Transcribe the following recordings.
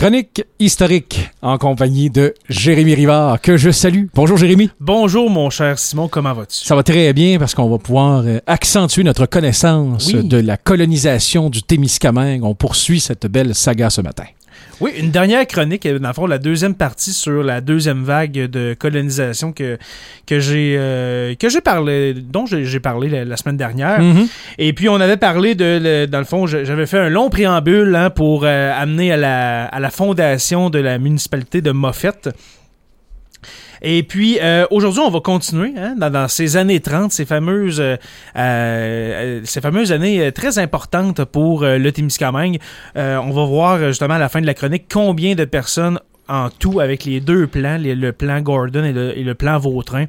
Chronique historique en compagnie de Jérémy Rivard, que je salue. Bonjour Jérémy. Bonjour mon cher Simon, comment vas-tu? Ça va très bien parce qu'on va pouvoir euh, accentuer notre connaissance Oui. de la colonisation du Témiscamingue. On poursuit cette belle saga ce matin. Oui, une dernière chronique, euh, dans le fond, la deuxième partie sur la deuxième vague de colonisation que, que j'ai euh, que j'ai parlé, dont j'ai parlé la, la semaine dernière. Mhm. Et puis on avait parlé de, le- dans le fond, j'avais fait un long préambule hein, pour euh, amener à la, à la fondation de la municipalité de Moffett. Et puis euh, aujourd'hui, on va continuer hein, dans, ces années 30, ces fameuses, euh, euh, ces fameuses années euh, très importantes pour euh, le Témiscamingue. Euh, on va voir justement à la fin de la chronique combien de personnes en tout avec les deux plans, le plan Gordon et le, plan Vautrin.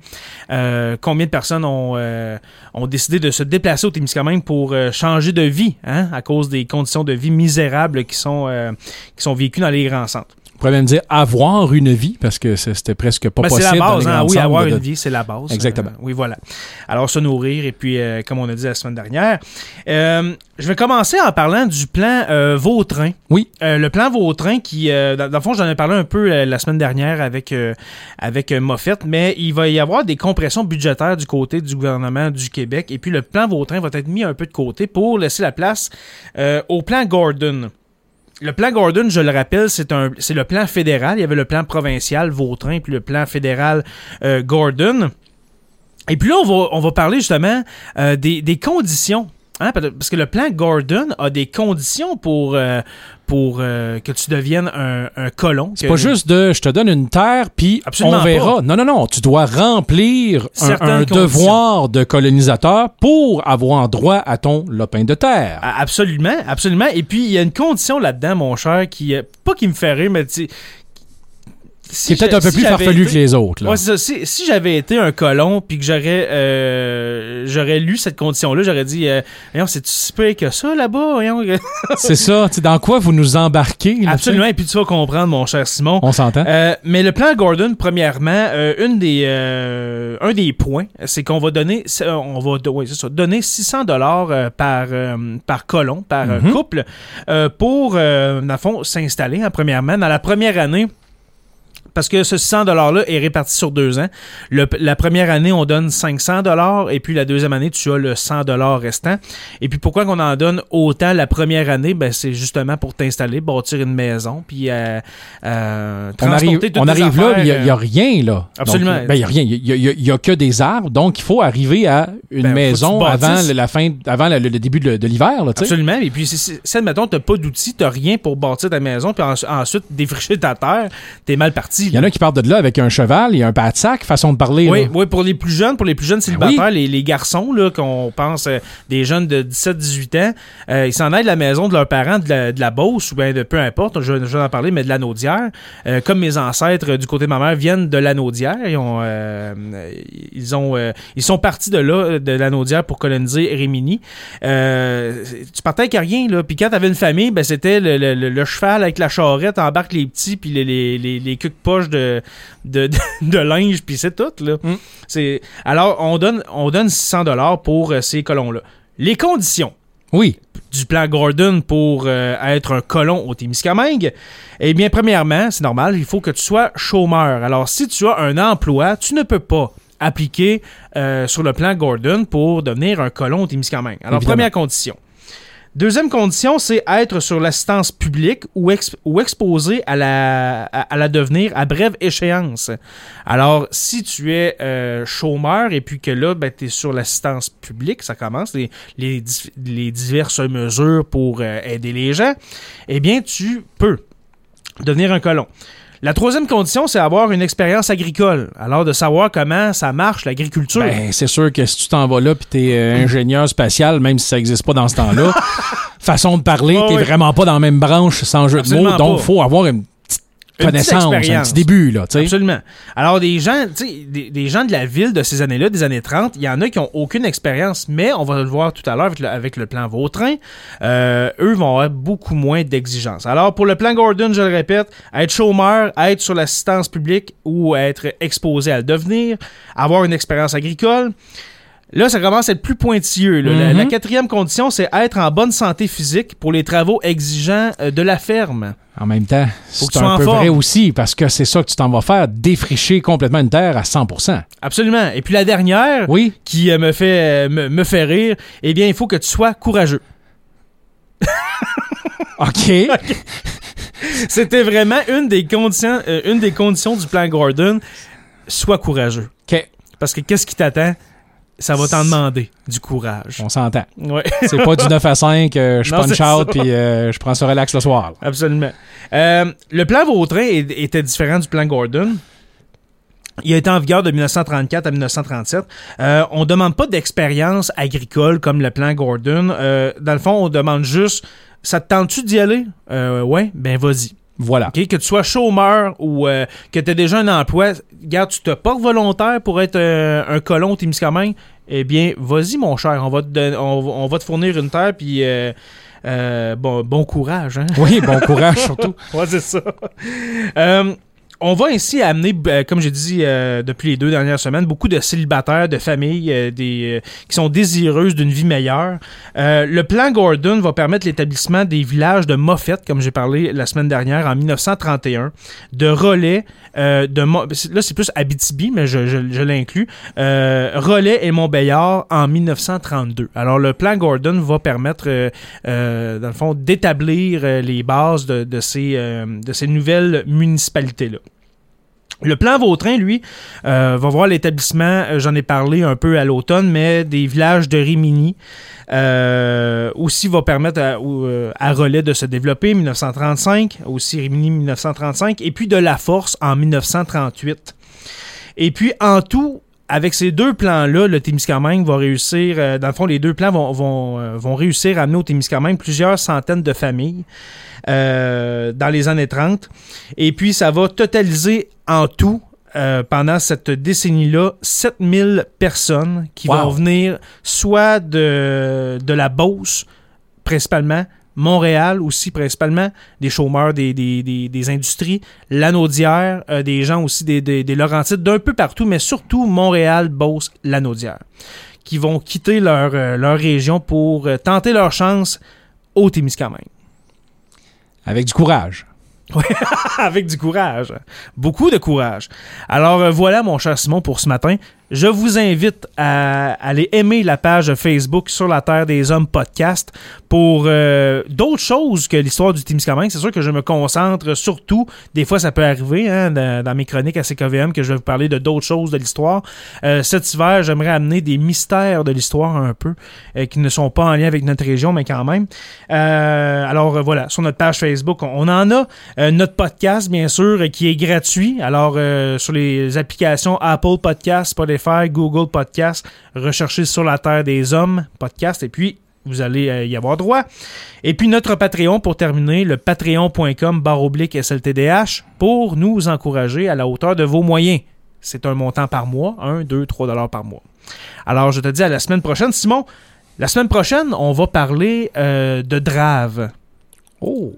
Euh, combien de personnes ont, euh, ont décidé de se déplacer au Témiscamingue pour changer de vie hein, à cause des conditions de vie misérables qui sont, qui sont vécues dans les grands centres. Pourrait même dire avoir une vie parce que c'était presque pas Ben, c'est possible. la base, hein, oui, avoir de- une vie, c'est la base. Exactement. Euh, oui, voilà. Alors, se nourrir, et puis, euh, comme on a dit la semaine dernière, euh, je vais commencer en parlant du plan euh, Vautrin. Oui. Euh, le plan Vautrin qui, euh, dans, dans le fond, j'en ai parlé un peu euh, la semaine dernière avec, euh, avec Moffett, mais il va y avoir des compressions budgétaires du côté du gouvernement du Québec, et puis le plan Vautrin va être mis un peu de côté pour laisser la place euh, au plan Gordon. Le plan Gordon, je le rappelle, c'est le plan fédéral. Il y avait le plan provincial Vautrin, puis le plan fédéral euh, Gordon. Et puis là, on va, on va parler justement euh, des conditions. Hein, parce que le plan Gordon a des conditions pour, euh, pour euh, que tu deviennes un, un colon. C'est que- pas juste de je te donne une terre puis on verra. pas. Non, non, non. Tu dois remplir un, Certaines un conditions. devoir de colonisateur pour avoir droit à ton lopin de terre. Absolument, absolument. Et puis, il y a une condition là-dedans, mon cher, qui, euh, pas qui me fait rire, mais tu sais, C'est si peut-être un peu si plus farfelu été- que les autres. Là. Ouais, ça. Si, si j'avais été un colon puis que j'aurais euh, j'aurais lu cette condition-là, j'aurais dit euh, c'est si pire que ça là-bas. C'est ça. Dans quoi vous nous embarquez? là, Absolument, et puis tu vas comprendre, mon cher Simon. On s'entend? Euh, mais le plan Gordon, premièrement, euh, une des, un des points, c'est qu'on va donner, on va ouais, ça, donner 600 dollars par, par colon, par Mhm. couple, pour, dans le fond, s'installer, hein, premièrement. Dans la première année, parce que ce 100 $-là est réparti sur deux ans. Le- la première année, on donne 500 dollars et puis la deuxième année, tu as le 100 dollars restant. Et puis pourquoi qu'on en donne autant la première année? Ben, c'est justement pour t'installer, bâtir une maison, puis euh, euh, on arrive, on arrive là, il n'y a, euh, rien là. Absolument. Ben, il n'y a rien. Il n'y a, que des arbres. Donc, il faut arriver à une Ben, maison tu avant la fin, avant le, le début de, de l'hiver. tu. Absolument. Et puis, si, admettons, t'as pas d'outils, t'as rien pour bâtir ta maison, puis en- ensuite défricher ta terre, t'es mal parti. Il y en a qui partent de là avec un cheval et un pas de sac, façon de parler. Oui, là. oui, pour les plus jeunes, pour les plus jeunes célibataires, les, les garçons, là, qu'on pense euh, des jeunes de 17-18 ans, euh, ils s'en aillent de la maison de leurs parents, de la, de la Beauce, ou bien de peu importe, je, je vais en parler, mais de la Naudière. Euh, comme mes ancêtres du côté de ma mère viennent de la Naudière, ils ont, ils ont, ils sont partis de là, de la Naudière pour coloniser Rimini. Euh, tu partais avec rien, là. Puis quand t'avais une famille, ben c'était le, le- le- le cheval avec la charrette, embarque les petits, puis les, les, les, les poche de, de, de, de linge, puis c'est tout, là. Mm. C'est, alors, on donne, on donne 600 dollars pour euh, ces colons-là. Les conditions Oui. du plan Gordon pour euh, être un colon au Témiscamingue, eh bien, premièrement, c'est normal, il faut que tu sois chômeur. Alors, si tu as un emploi, tu ne peux pas appliquer euh, sur le plan Gordon pour devenir un colon au Témiscamingue. Alors, Évidemment. première condition. Deuxième condition, c'est être sur l'assistance publique ou, ex- ou exposé à la, devenir à brève échéance. Alors, si tu es euh, chômeur et puis que là, ben, tu es sur l'assistance publique, ça commence, les diverses mesures pour euh, aider les gens, eh bien, tu peux devenir un colon. La troisième condition, c'est avoir une expérience agricole. Alors, de savoir comment ça marche, l'agriculture. Ben, c'est sûr que si tu t'en vas là puis t'es euh, ingénieur spatial, même si ça n'existe pas dans ce temps-là, façon de parler, Ah t'es oui. vraiment pas dans la même branche sans jeu de mots. Donc, pas. faut avoir une connaissance, un petit début, là. Absolument. Alors, des gens, tu sais, des, des gens de la ville de ces années-là, des années 30, il y en a qui ont aucune expérience, mais on va le voir tout à l'heure avec le, avec le plan Vautrin, euh, eux vont avoir beaucoup moins d'exigences. Alors, pour le plan Gordon, je le répète, être chômeur, être sur l'assistance publique ou être exposé à le devenir, avoir une expérience agricole. Là, ça commence à être plus pointilleux. là. La- Mhm. la, quatrième condition, c'est être en bonne santé physique pour les travaux exigeants euh, de la ferme. En même temps, que c'est un en peu forme. vrai aussi, parce que c'est ça que tu t'en vas faire, défricher complètement une terre à 100% Absolument. Et puis la dernière, Oui, qui euh, me fait euh, me, me fait rire, eh bien, il faut que tu sois courageux. OK. C'était vraiment une des conditions, euh, une des conditions du plan Gordon. Sois courageux. OK. Parce que qu'est-ce qui t'attend? Ça va t'en demander du courage. On s'entend. Ouais, C'est pas du 9 à 5, euh, je Non, punch out, puis euh, je prends ce relax le soir. là. absolument. Euh, le plan Vautrin était différent du plan Gordon. Il a été en vigueur de 1934 à 1937. Euh, on demande pas d'expérience agricole comme le plan Gordon. Dans le fond, on demande juste ça te tente-tu d'y aller? Euh, Ouais, ben vas-y. Voilà. Que tu sois chômeur ou euh, que tu aies déjà un emploi, regarde, tu te portes volontaire pour être euh, un colon Témiscamingue, eh bien, vas-y, mon cher. On va te, on, va- on va te fournir une terre, puis euh, euh, bon, bon courage. Hein? Oui, bon courage surtout. Ouais, c'est ça. On va ainsi amener, euh, comme j'ai dit euh, depuis les deux dernières semaines, beaucoup de célibataires, de familles euh, des, euh, qui sont désireuses d'une vie meilleure. Le plan Gordon va permettre l'établissement des villages de Moffett, comme j'ai parlé la semaine dernière, en 1931, de relais, de Mo- là c'est plus Abitibi, mais je, je, je l'inclus, relais et Montbéliard en 1932. Alors le plan Gordon va permettre, dans le fond, d'établir les bases de, ces, de ces nouvelles municipalités-là. Le plan Vautrin, lui, euh, va voir l'établissement, euh, j'en ai parlé un peu à l'automne, mais des villages de Rimini. Euh, aussi va permettre à, à Relais de se développer 1935, aussi Rimini 1935, et puis de La Force en 1938. Et puis en tout, avec ces deux plans-là, le Témiscamingue va réussir, euh, dans le fond, les deux plans vont, vont, euh, vont réussir à amener au Témiscamingue plusieurs centaines de familles euh, dans les années 30. Et puis, ça va totaliser en tout, pendant cette décennie-là, 7000 personnes qui Wow. vont venir soit de, de la Beauce, principalement, Montréal aussi principalement, des chômeurs des, des, des, des industries, Lanaudière, euh, des gens aussi des, des, des Laurentides, d'un peu partout, mais surtout Montréal, Beauce, Lanaudière, qui vont quitter leur, euh, leur région pour euh, tenter leur chance au Témiscamingue. Avec du courage. Avec du courage. Beaucoup de courage. Alors euh, voilà, mon cher Simon, pour ce matin. Je vous invite à aller aimer la page Facebook sur la Terre des Hommes podcast pour euh, d'autres choses que l'histoire du Témiscamingue. C'est sûr que je me concentre surtout, des fois ça peut arriver hein, dans, mes chroniques à CKVM que je vais vous parler de d'autres choses de l'histoire. Euh, cet hiver, j'aimerais amener des mystères de l'histoire un peu, euh, qui ne sont pas en lien avec notre région, mais quand même. Euh, alors voilà, sur notre page Facebook, on, en a. Notre podcast, bien sûr, qui est gratuit. Alors, sur les applications Apple Podcast, Spotify, Google Podcast, recherchez sur la Terre des Hommes podcast et puis vous allez euh, y avoir droit. Et puis notre Patreon pour terminer, le patreon.com barre oblique SLTDH pour nous encourager à la hauteur de vos moyens. C'est un montant par mois, 1, 2, 3 dollars par mois. Alors, je te dis à la semaine prochaine. Simon, la semaine prochaine, on va parler euh, de Drave. Oh.